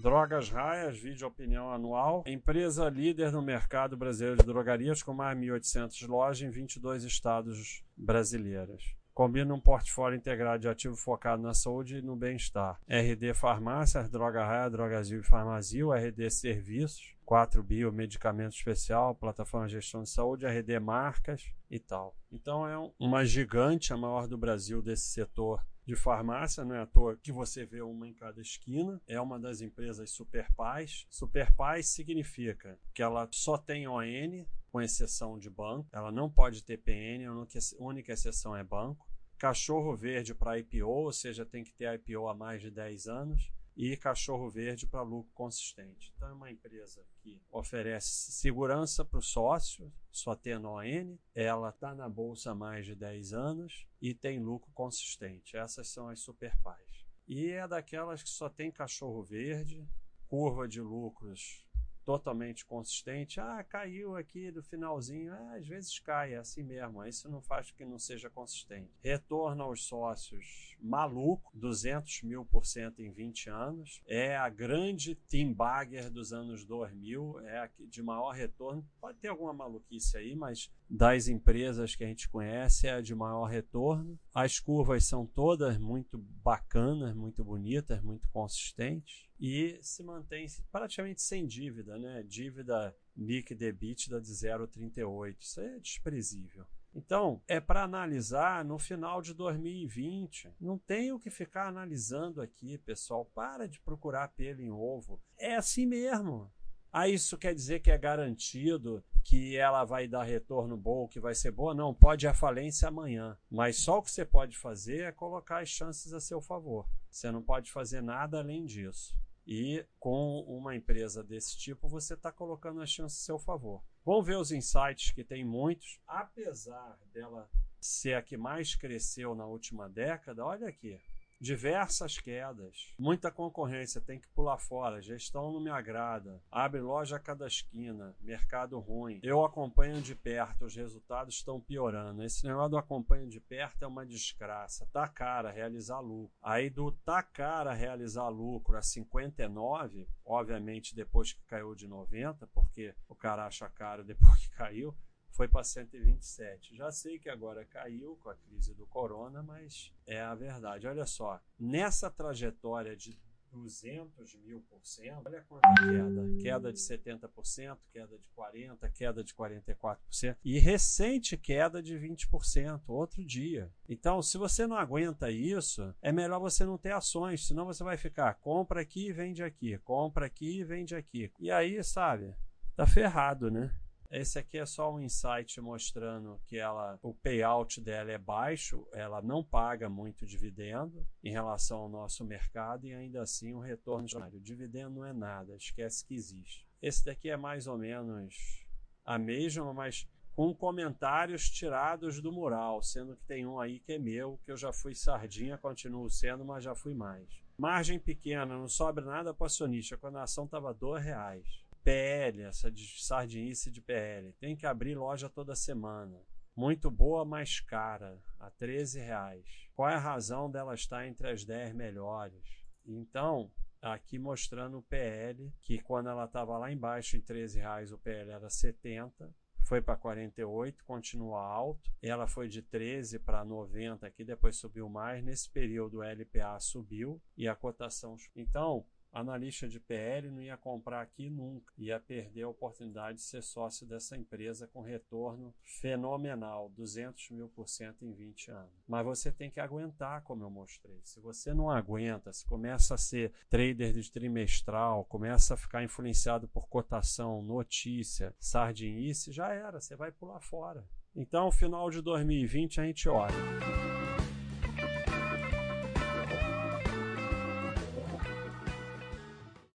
Drogas Raias, vídeo opinião anual. Empresa líder no mercado brasileiro de drogarias com mais de 1.800 lojas em 22 estados brasileiros. Combina um portfólio integrado de ativo focado na saúde e no bem-estar. RD Farmácias, Droga Raia, Drogazil e Farmazil, RD Serviços, 4 Bio, Medicamento Especial, Plataforma de Gestão de Saúde, RD Marcas e tal. Então é uma gigante, a maior do Brasil desse setor de farmácia, não é à toa que você vê uma em cada esquina. É uma das empresas Superpais. Superpais significa que ela só tem ON, com exceção de banco. Ela não pode ter PN, a única exceção é banco. Cachorro verde para IPO, ou seja, tem que ter IPO há mais de 10 anos e cachorro verde para lucro consistente. Então é uma empresa que oferece segurança para o sócio, só tendo ON, ela está na bolsa há mais de 10 anos e tem lucro consistente. Essas são as superpais. E é daquelas que só tem cachorro verde, curva de lucros totalmente consistente. Ah, caiu aqui do finalzinho. Ah, às vezes cai, é assim mesmo. Isso não faz que não seja consistente. Retorno aos sócios maluco, 200 mil por cento em 20 anos. É a grande team bagger dos anos 2000. É a de maior retorno. Pode ter alguma maluquice aí, mas das empresas que a gente conhece é a de maior retorno. As curvas são todas muito bacanas, muito bonitas, muito consistentes e se mantém praticamente sem dívida, né? Dívida líquida EBITDA de 0,38. Isso é desprezível. Então, é para analisar no final de 2020. Não tem o que ficar analisando aqui, pessoal. Para de procurar pelo em ovo. É assim mesmo. Ah, isso quer dizer que é garantido que ela vai dar retorno bom, que vai ser boa? Não, pode à falência amanhã. Mas só o que você pode fazer é colocar as chances a seu favor. Você não pode fazer nada além disso. E com uma empresa desse tipo, você está colocando as chances a seu favor. Vamos ver os insights, que tem muitos. Apesar dela ser a que mais cresceu na última década, olha aqui, diversas quedas, muita concorrência, tem que pular fora, gestão não me agrada, abre loja a cada esquina, mercado ruim. Eu acompanho de perto, os resultados estão piorando. Esse negócio do acompanho de perto é uma desgraça. Tá cara realizar lucro. Aí do tá cara realizar lucro a 59, obviamente depois que caiu de 90, porque o cara acha caro depois que caiu, foi para 127. Já sei que agora caiu com a crise do corona, mas é a verdade. Olha só, nessa trajetória de 200 mil por cento, olha quanta queda. Queda de 70%, queda de 40%, queda de 44% e recente queda de 20%, outro dia. Então, se você não aguenta isso, é melhor você não ter ações, senão você vai ficar compra aqui e vende aqui, compra aqui e vende aqui. E aí, sabe, tá ferrado, né? Esse aqui é só um insight mostrando que ela, o payout dela é baixo, ela não paga muito dividendo em relação ao nosso mercado e ainda assim o retorno o dividendo não é nada, esquece que existe. Esse daqui é mais ou menos a mesma, mas com comentários tirados do mural, sendo que tem um aí que é meu, que eu já fui sardinha, continuo sendo, mas já fui mais. Margem pequena, não sobra nada para acionista, quando a ação estava R$ reais. PL, essa de sardinice de PL. Tem que abrir loja toda semana. Muito boa, mais cara, a 13 reais. Qual é a razão dela estar entre as 10 melhores? Então, aqui mostrando o PL, que quando ela estava lá embaixo em 13 reais, o PL era 70, foi para 48, continua alto. Ela foi de 13 para 90 aqui, depois subiu mais. Nesse período o LPA subiu e a cotação. Então, analista de PL não ia comprar aqui nunca, ia perder a oportunidade de ser sócio dessa empresa com retorno fenomenal, 200 mil por cento em 20 anos. Mas você tem que aguentar, como eu mostrei. Se você não aguenta, se começa a ser trader de trimestral, começa a ficar influenciado por cotação, notícia, sardinice, já era, você vai pular fora. Então, final de 2020 a gente olha.